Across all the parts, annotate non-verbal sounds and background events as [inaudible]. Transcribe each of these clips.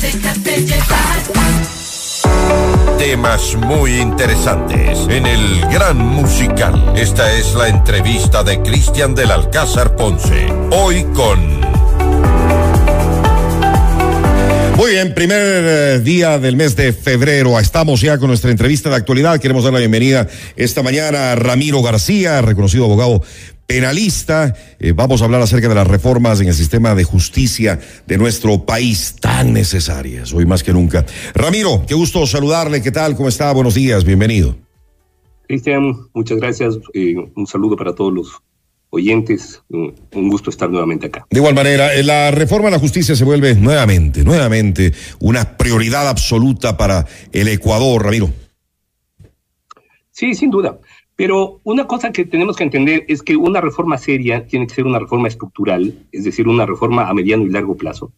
Déjate llevar. Temas muy interesantes en el Gran Musical. Esta es la entrevista de Cristian del Alcázar Ponce. Hoy con... Muy bien, primer eh, día del mes de febrero. Estamos ya con nuestra entrevista de actualidad. Queremos dar la bienvenida esta mañana a Ramiro García, reconocido abogado penalista. Eh, vamos a hablar acerca de las reformas en el sistema de justicia de nuestro país, tan necesarias hoy más que nunca. Ramiro, qué gusto saludarle. ¿Qué tal? ¿Cómo está? Buenos días. Bienvenido. Cristian, muchas gracias. Eh, un saludo para todos los oyentes. Un, gusto estar nuevamente acá. De igual manera, eh, la reforma a la justicia se vuelve nuevamente, nuevamente una prioridad absoluta para el Ecuador, Ramiro. Sí, sin duda. Pero una cosa que tenemos que entender es que una reforma seria tiene que ser una reforma estructural, es decir, una reforma a mediano y largo plazo.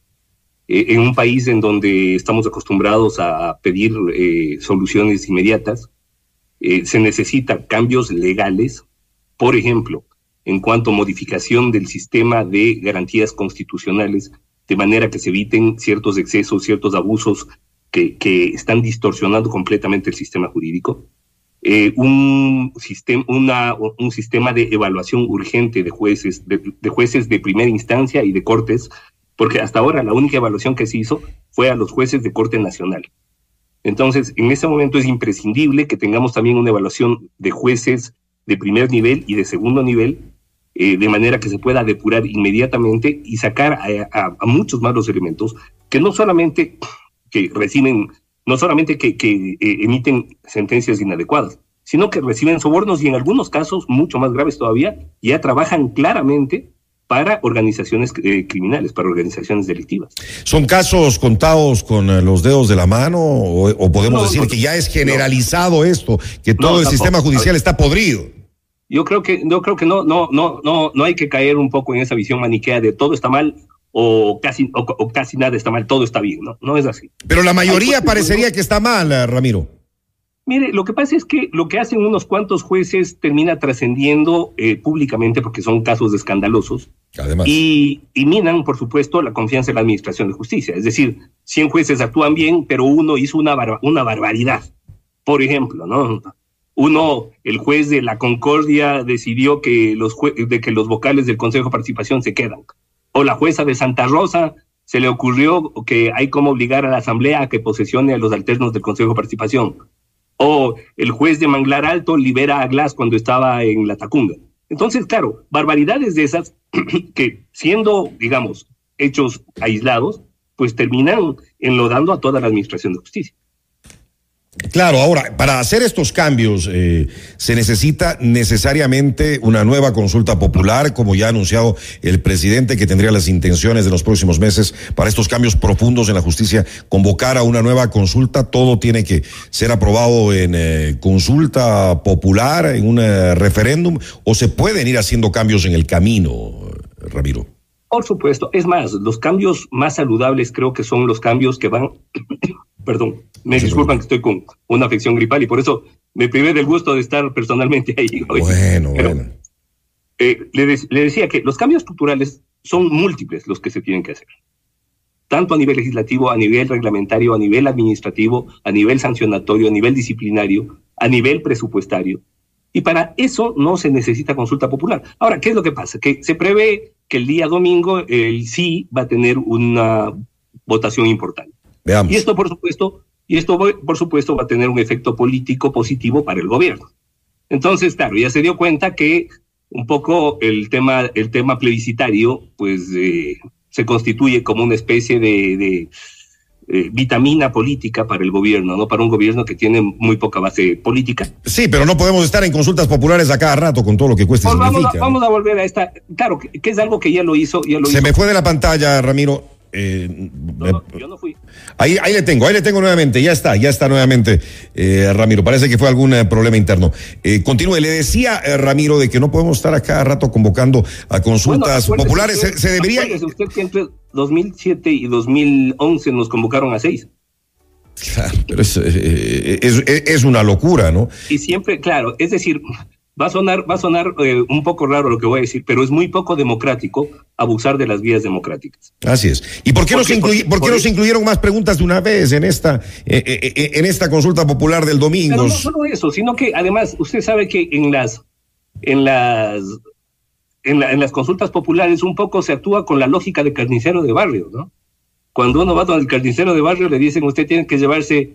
Eh, en un país en donde estamos acostumbrados a pedir eh, soluciones inmediatas, eh, se necesitan cambios legales, por ejemplo, en cuanto a modificación del sistema de garantías constitucionales, de manera que se eviten ciertos excesos, ciertos abusos que, que están distorsionando completamente el sistema jurídico eh, un, sistema, una, un sistema de evaluación urgente de jueces, de, jueces de primera instancia y de cortes, porque hasta ahora la única evaluación que se hizo fue a los jueces de corte nacional. Entonces, en ese momento es imprescindible que tengamos también una evaluación de jueces de primer nivel y de segundo nivel, eh, de manera que se pueda depurar inmediatamente y sacar a, a, a muchos más los elementos que no solamente que reciben no solamente que, que eh, emiten sentencias inadecuadas, sino que reciben sobornos y en algunos casos, mucho más graves todavía, ya trabajan claramente para organizaciones eh, criminales, para organizaciones delictivas. ¿Son casos contados con eh, los dedos de la mano o, o podemos no, decir no, que ya es generalizado no, esto, que todo el tampoco. sistema judicial está podrido? Yo creo que, yo creo que no, no, no, no, no hay que caer un poco en esa visión maniquea de todo está mal o casi, o, o, casi nada está mal, todo está bien, ¿no? No es así. Pero la mayoría parecería que está mal, eh, Ramiro. Mire, lo que pasa es que lo que hacen unos cuantos jueces termina trascendiendo eh, públicamente porque son casos escandalosos Además. Y, y, minan, por supuesto, la confianza en la administración de justicia. Es decir, 100 jueces actúan bien, pero uno hizo una, una barbaridad. Por ejemplo, ¿no? Uno, el juez de la Concordia decidió que los, de que los vocales del Consejo de Participación se quedan o la jueza de Santa Rosa se le ocurrió que hay como obligar a la Asamblea a que posesione a los alternos del Consejo de Participación. O el juez de Manglar Alto libera a Glass cuando estaba en la Tacunga. Entonces, claro, barbaridades de esas [clears throat] que siendo, digamos, hechos aislados, pues terminan enlodando a toda la Administración de Justicia. Claro, ahora, para hacer estos cambios eh, se necesita necesariamente una nueva consulta popular, como ya ha anunciado el presidente, que tendría las intenciones de los próximos meses para estos cambios profundos en la justicia, convocar a una nueva consulta. Todo tiene que ser aprobado en eh, consulta popular, en un eh, referéndum, o se pueden ir haciendo cambios en el camino, Ramiro. Por supuesto, es más, los cambios más saludables creo que son los cambios que van, [coughs] perdón, me sí, disculpan que estoy con una afección gripal y por eso me privé del gusto de estar personalmente ahí. [laughs] Hoy. Bueno, Pero, bueno. Eh, le, de, le, decía que los cambios estructurales son múltiples los que se tienen que hacer. Tanto a nivel legislativo, a nivel reglamentario, a nivel administrativo, a nivel sancionatorio, a nivel disciplinario, a nivel presupuestario. Y para eso no se necesita consulta popular. Ahora, ¿qué es lo que pasa? Que se prevé que el día domingo el sí va a tener una votación importante. Veamos. Y esto, por supuesto, y esto, por supuesto, va a tener un efecto político positivo para el gobierno. Entonces, claro, ya se dio cuenta que un poco el tema, el tema plebiscitario, pues, eh, se constituye como una especie de, de eh, vitamina política para el gobierno, ¿no? Para un gobierno que tiene muy poca base política. Sí, pero no podemos estar en consultas populares a cada rato con todo lo que cuesta. Pues vamos, a, vamos a volver a esta, claro, que, que, es algo que ya lo hizo. Ya lo se hizo. me fue de la pantalla, Ramiro. Eh, no, yo no fui. Ahí, ahí le tengo, ahí le tengo nuevamente, ya está, ya está nuevamente, eh, Ramiro. Parece que fue algún eh, problema interno. Continúe, le decía Ramiro de que no podemos estar a cada rato convocando a consultas bueno, populares. Usted, se, se, debería. Usted que entre 2007 y 2011 nos convocaron a seis. Claro, pero es, es, es, una locura, ¿no? Y siempre, claro, es decir, Va a sonar, va a sonar eh, un poco raro lo que voy a decir, pero es muy poco democrático abusar de las vías democráticas. Así es. ¿Y por qué, nos, incluy, por, qué nos incluyeron más preguntas de una vez en esta, eh, eh, en esta consulta popular del domingo? Pero no solo eso, sino que además usted sabe que en las, en las, en, la, en las consultas populares un poco se actúa con la lógica de carnicero de barrio, ¿no? Cuando uno va donde el carnicero de barrio le dicen usted tiene que llevarse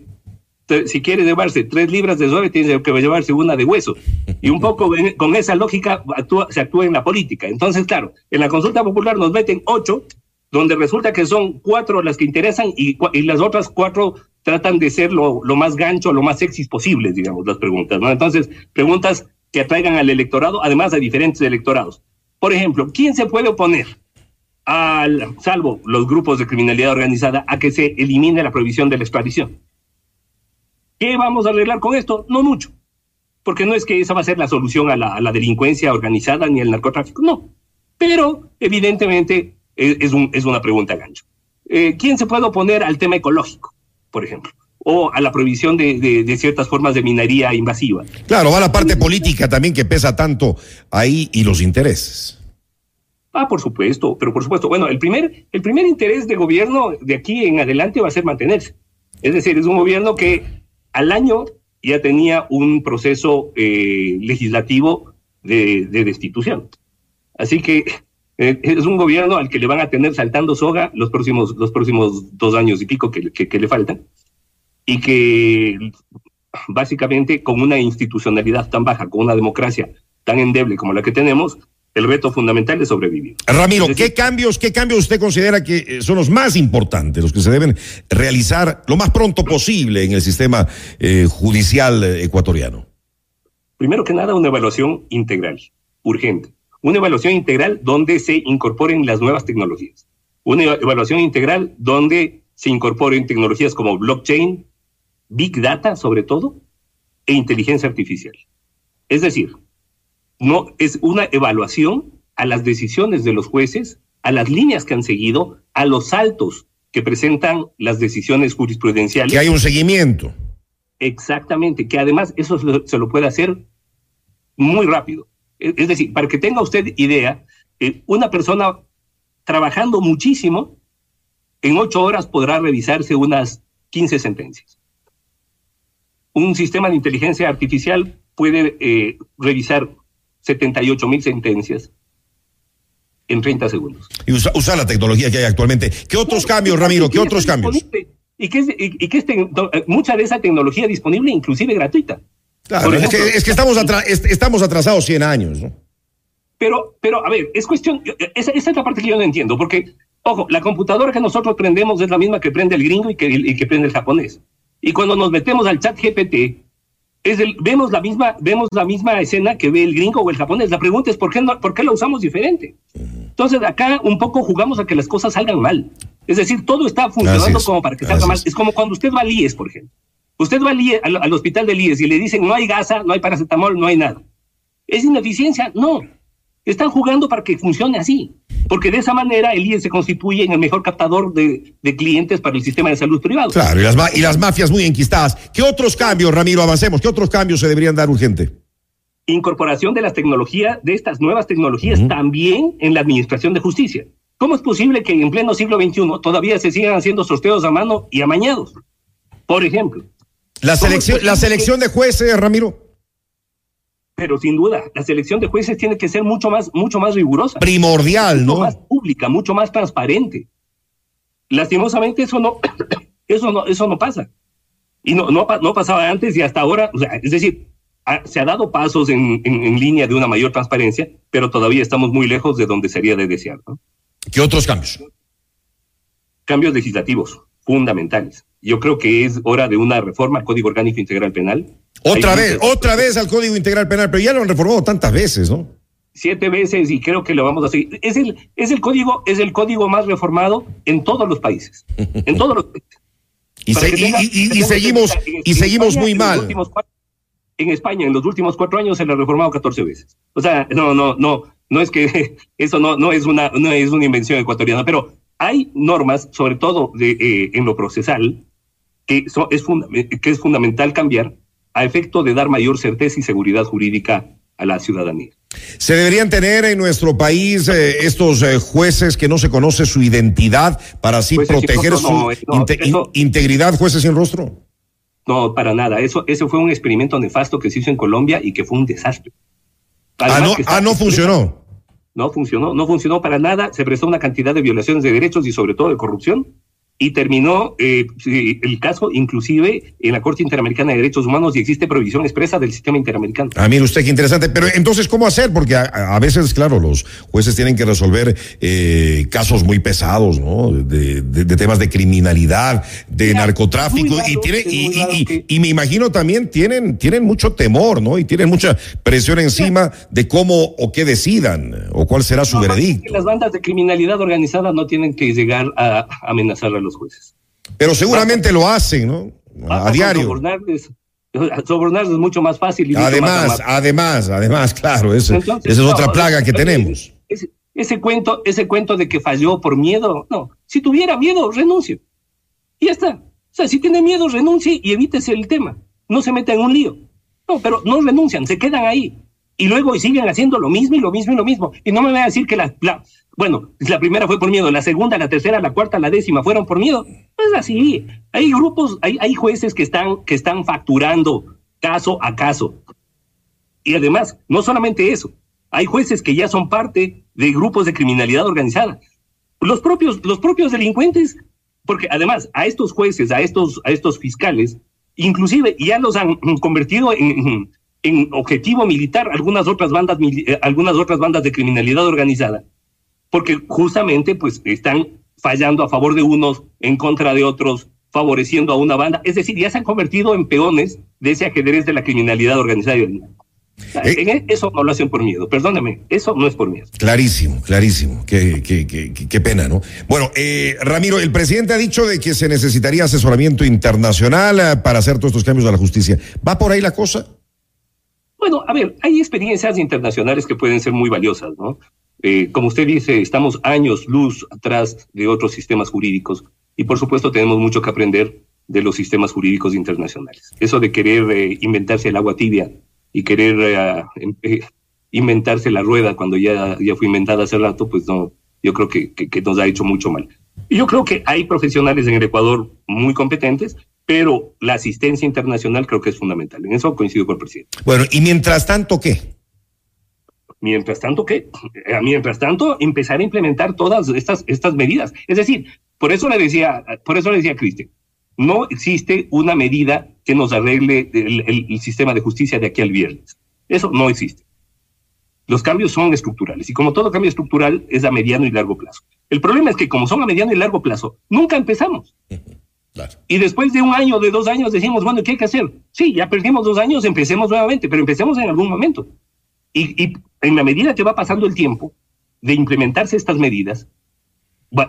si quiere llevarse tres libras de suave, tiene que llevarse una de hueso. Y un poco con esa lógica se actúa en la política. Entonces, claro, en la consulta popular nos meten ocho, donde resulta que son cuatro las que interesan y, las otras cuatro tratan de ser lo, más gancho, lo más sexy posible, digamos, las preguntas. ¿no? Entonces, preguntas que atraigan al electorado, además de diferentes electorados. Por ejemplo, ¿quién se puede oponer? Al, salvo los grupos de criminalidad organizada, a que se elimine la prohibición de la extradición. ¿Qué vamos a arreglar con esto? No mucho, porque no es que esa va a ser la solución a la, delincuencia organizada ni al narcotráfico, no. Pero evidentemente es, un, es una pregunta gancho. Eh, ¿Quién se puede oponer al tema ecológico, por ejemplo? O a la prohibición de, de, ciertas formas de minería invasiva. Claro, va la parte política también que pesa tanto ahí y los intereses. Ah, por supuesto, pero por supuesto. Bueno, el primer, el primer interés de gobierno de aquí en adelante va a ser mantenerse. Es decir, es un gobierno que al año ya tenía un proceso eh, legislativo de, destitución. Así que eh, es un gobierno al que le van a tener saltando soga los próximos, los próximos dos años y pico que, que le faltan. Y que básicamente con una institucionalidad tan baja, con una democracia tan endeble como la que tenemos, el reto fundamental es sobrevivir. Ramiro, ¿qué cambios, qué cambios usted considera que eh, son los más importantes, los que se deben realizar lo más pronto posible en el sistema eh, judicial eh, ecuatoriano? Primero que nada, una evaluación integral, urgente. Una evaluación integral donde se incorporen las nuevas tecnologías. Una evaluación integral donde se incorporen tecnologías como blockchain, big data sobre todo, e inteligencia artificial. Es decir, no es una evaluación a las decisiones de los jueces, a las líneas que han seguido, a los saltos que presentan las decisiones jurisprudenciales. Que hay un seguimiento. Exactamente, que además eso se lo puede hacer muy rápido. Es decir, para que tenga usted idea, eh, una persona trabajando muchísimo, en ocho horas podrá revisarse unas 15 sentencias. Un sistema de inteligencia artificial puede eh, revisar 78 mil sentencias en 30 segundos. Y usa, la tecnología que hay actualmente. ¿Qué otros cambios, Ramiro? ¿Qué otros cambios? Y que, es, y, que mucha de esa tecnología disponible, inclusive gratuita. Claro, es, que, es que, estamos, estamos atrasados 100 años, ¿no? Pero, pero, a ver, es cuestión, esa, esa, es la parte que yo no entiendo, porque, ojo, la computadora que nosotros prendemos es la misma que prende el gringo y que, y que prende el japonés. Y cuando nos metemos al chat GPT, es el, vemos, la misma, vemos la misma escena que ve el gringo o el japonés. La pregunta es ¿por qué, no, por qué la usamos diferente? Entonces acá un poco jugamos a que las cosas salgan mal. Es decir, todo está funcionando como para que salga mal. Es. como cuando usted va al IES, por ejemplo. Usted va al, al, hospital del IES y le dicen no hay gasa, no hay paracetamol, no hay nada. ¿Es ineficiencia? No. Están jugando para que funcione así, porque de esa manera el IES se constituye en el mejor captador de, clientes para el sistema de salud privado. Claro, y las, y las mafias muy enquistadas. ¿Qué otros cambios, Ramiro, avancemos? ¿Qué otros cambios se deberían dar urgente? Incorporación de las tecnologías, de estas nuevas tecnologías también en la administración de justicia. ¿Cómo es posible que en pleno siglo XXI todavía se sigan haciendo sorteos a mano y amañados? Por ejemplo. La selección, la selección de jueces, Ramiro pero sin duda, la selección de jueces tiene que ser mucho más, mucho más rigurosa. Primordial, mucho más pública, mucho más transparente. Lastimosamente eso no, [coughs] eso no, eso no pasa. Y no, no, no pasaba antes y hasta ahora, o sea, es decir, se ha dado pasos en, en, línea de una mayor transparencia, pero todavía estamos muy lejos de donde sería de desear. ¿Qué otros cambios? Cambios legislativos fundamentales. Yo creo que es hora de una reforma al Código Orgánico Integral Penal. Otra vez, otra vez al Código Integral Penal, pero ya lo han reformado tantas veces, ¿no? Siete veces y creo que lo vamos a seguir. Es el, es el código, es el código más reformado en todos los países. En todos los países. y, seguimos, y seguimos muy mal. En, España, en los últimos cuatro años se lo ha reformado 14 veces. O sea, no, no, no, no es que [laughs] eso no, no es una, no es una invención ecuatoriana, pero hay normas, sobre todo de, eh, en lo procesal, que, es que es fundamental cambiar a efecto de dar mayor certeza y seguridad jurídica a la ciudadanía. ¿Se deberían tener en nuestro país eh, estos eh, jueces que no se conoce su identidad para así Jueces proteger rostro, su no, no, inte- in- eso- integridad, jueces sin rostro? No, para nada. Eso, eso fue un experimento nefasto que se hizo en Colombia y que fue un desastre. Ah, no, que ah, no funcionó. No funcionó, no funcionó para nada. Se prestó una cantidad de violaciones de derechos y sobre todo de corrupción. Y terminó eh, el caso inclusive en la Corte Interamericana de Derechos Humanos y existe prohibición expresa del sistema interamericano. Ah, mire usted qué interesante. Pero entonces, ¿cómo hacer? Porque a, a veces, claro, los jueces tienen que resolver eh, casos muy pesados, ¿no? De, de- de temas de criminalidad, de Mira, narcotráfico. y, tiene, y, muy y- y- que- y me imagino también tienen, tienen mucho temor, ¿no? Y tienen mucha presión encima de cómo o qué decidan, o cuál será su No, veredicto. que Las bandas de criminalidad organizada no tienen que llegar a amenazar a los jueces. Pero seguramente lo hacen, ¿no? A, diario. Sobornarles, sobornarles es mucho más fácil. y más Además, además, además, claro, Entonces, esa es no, otra plaga que tenemos. Ese, ese cuento, ese cuento de que falló por miedo, no. Si tuviera miedo, renuncie. Y ya está. O sea, si tiene miedo, renuncie y evítese el tema. No se meta en un lío. No, pero no renuncian, se quedan ahí. Y luego y siguen haciendo lo mismo y lo mismo y lo mismo. Y no me van a decir que la, la- bueno, la primera fue por miedo, la segunda, la tercera, la cuarta, la décima fueron por miedo. No es así. Hay grupos, hay, hay jueces que están, que están facturando caso a caso. Y además, no solamente eso, hay jueces que ya son parte de grupos de criminalidad organizada. Los propios, los propios delincuentes, porque además a estos jueces, a estos, a estos fiscales, inclusive ya los han convertido en, en objetivo militar algunas otras bandas, eh, algunas otras bandas de criminalidad organizada, porque justamente pues están fallando a favor de unos, en contra de otros, favoreciendo a una banda. Es decir, ya se han convertido en peones de ese ajedrez de la criminalidad organizada. Eh. e- eso no lo hacen por miedo, perdóneme, eso no es por miedo. Clarísimo, clarísimo. Qué, qué, qué, qué- pena, ¿no? Bueno, eh, Ramiro, el presidente ha dicho de que se necesitaría asesoramiento internacional eh, para hacer todos estos cambios de la justicia. ¿Va por ahí la cosa? Bueno, a ver, hay experiencias internacionales que pueden ser muy valiosas, ¿no? Eh, como usted dice, estamos años luz atrás de otros sistemas jurídicos y por supuesto tenemos mucho que aprender de los sistemas jurídicos internacionales. Eso de querer eh, inventarse el agua tibia y querer eh, em- eh, inventarse la rueda cuando ya, ya fue inventada hace rato, pues no, yo creo que, que, nos ha hecho mucho mal. Yo creo que hay profesionales en el Ecuador muy competentes, pero la asistencia internacional creo que es fundamental. En eso coincido con el presidente. Bueno, y mientras tanto, ¿qué? Mientras tanto, ¿qué? Eh, Mientras tanto, empezar a implementar todas estas, estas medidas. Es decir, por eso le decía, por eso le decía a Cristian, no existe una medida que nos arregle el, el- el sistema de justicia de aquí al viernes. Eso no existe. Los cambios son estructurales y como todo cambio estructural es a mediano y largo plazo. El problema es que como son a mediano y largo plazo, nunca empezamos. Claro. Y después de un año, de dos años, decimos, bueno, ¿qué hay que hacer? Sí, ya perdimos dos años, empecemos nuevamente, pero empecemos en algún momento. Y, y en la medida que va pasando el tiempo de implementarse estas medidas,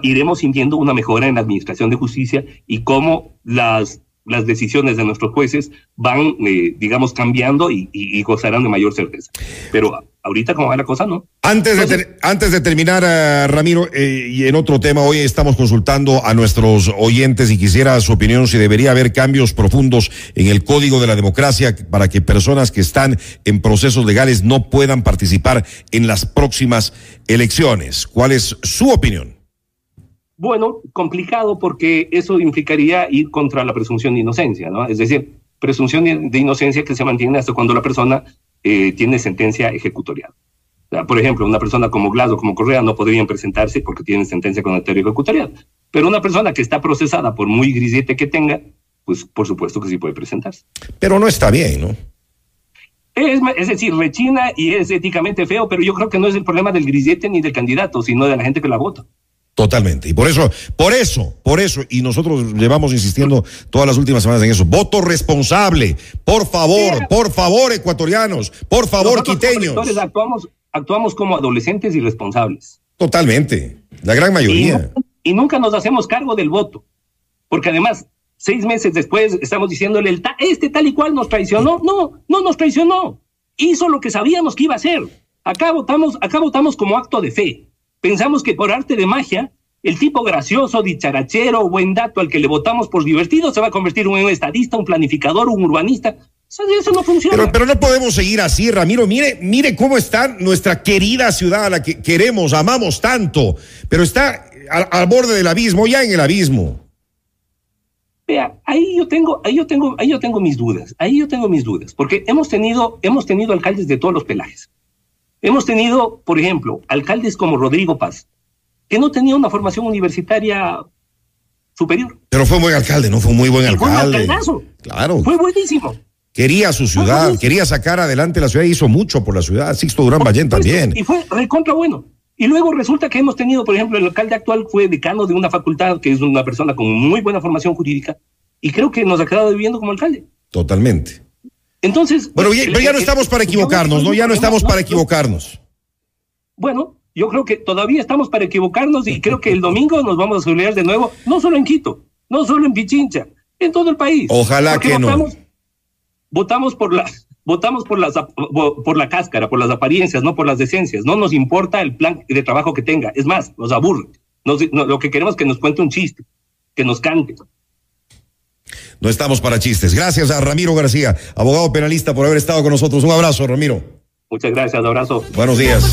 iremos sintiendo una mejora en la administración de justicia y cómo las, las decisiones de nuestros jueces van, eh, digamos, cambiando y- y gozarán de mayor certeza. Pero ahorita, como va la cosa, no. Antes de, ter- antes de terminar, eh, Ramiro, eh, y en otro tema, hoy estamos consultando a nuestros oyentes y quisiera su opinión si debería haber cambios profundos en el Código de la Democracia para que personas que están en procesos legales no puedan participar en las próximas elecciones. ¿Cuál es su opinión? Bueno, complicado porque eso implicaría ir contra la presunción de inocencia, ¿no? Es decir, presunción de inocencia que se mantiene hasta cuando la persona eh, tiene sentencia ejecutorial. O sea, por ejemplo, una persona como Glass o como Correa no podrían presentarse porque tienen sentencia condenatoria ejecutorial. Pero una persona que está procesada, por muy grisete que tenga, pues por supuesto que sí puede presentarse. Pero no está bien, ¿no? Es, es decir, rechina y es éticamente feo, pero yo creo que no es el problema del grisete ni del candidato, sino de la gente que la vota. Totalmente. Y por eso, por eso, por eso, y nosotros llevamos insistiendo todas las últimas semanas en eso. Voto responsable. Por favor, Sí. por favor, ecuatorianos. Por favor, Nosotros quiteños. actuamos, actuamos como adolescentes irresponsables. Totalmente. La gran mayoría. y nunca nos hacemos cargo del voto. Porque además, seis meses después estamos diciéndole, el ta- este tal y cual nos traicionó. No, no nos traicionó. Hizo lo que sabíamos que iba a hacer. Acá votamos, acá votamos como acto de fe. Pensamos que por arte de magia, el tipo gracioso, dicharachero, buen dato al que le votamos por divertido se va a convertir en un estadista, un planificador, un urbanista. Eso no funciona. Pero, pero no podemos seguir así, Ramiro. Mire, mire cómo está nuestra querida ciudad a la que queremos, amamos tanto, pero está al, al borde del abismo, ya en el abismo. Vea, ahí yo tengo, ahí yo tengo, ahí yo tengo mis dudas, ahí yo tengo mis dudas, porque hemos tenido, hemos tenido alcaldes de todos los pelajes. Hemos tenido, por ejemplo, alcaldes como Rodrigo Paz, que no tenía una formación universitaria superior. Pero fue buen alcalde, no fue muy buen Y fue un alcalde. alcaldazo. Claro. Fue buenísimo. Quería su ciudad, quería sacar adelante la ciudad, hizo mucho por la ciudad. Sixto Durán Ballén también. Y fue recontra bueno. Y luego resulta que hemos tenido, por ejemplo, el alcalde actual fue decano de una facultad que es una persona con muy buena formación jurídica y creo que nos ha quedado viviendo como alcalde. Totalmente. Entonces. Bueno, ya, el- pero ya no estamos para equivocarnos, ¿no? Ya no estamos para equivocarnos. Bueno, yo creo que todavía estamos para equivocarnos y creo que el domingo nos vamos a celebrar de nuevo, no solo en Quito, no solo en Pichincha, en todo el país. Ojalá Porque que no. votamos, Votamos por la, votamos por las por la cáscara, por las apariencias, no por las decencias. No nos importa el plan de trabajo que tenga. Es más, nos aburre. Nos- no, lo que queremos es que nos cuente un chiste, que nos cante no estamos para chistes. Gracias a Ramiro García, abogado penalista, por haber estado con nosotros. Un abrazo, Ramiro. Muchas gracias, un abrazo. Buenos días.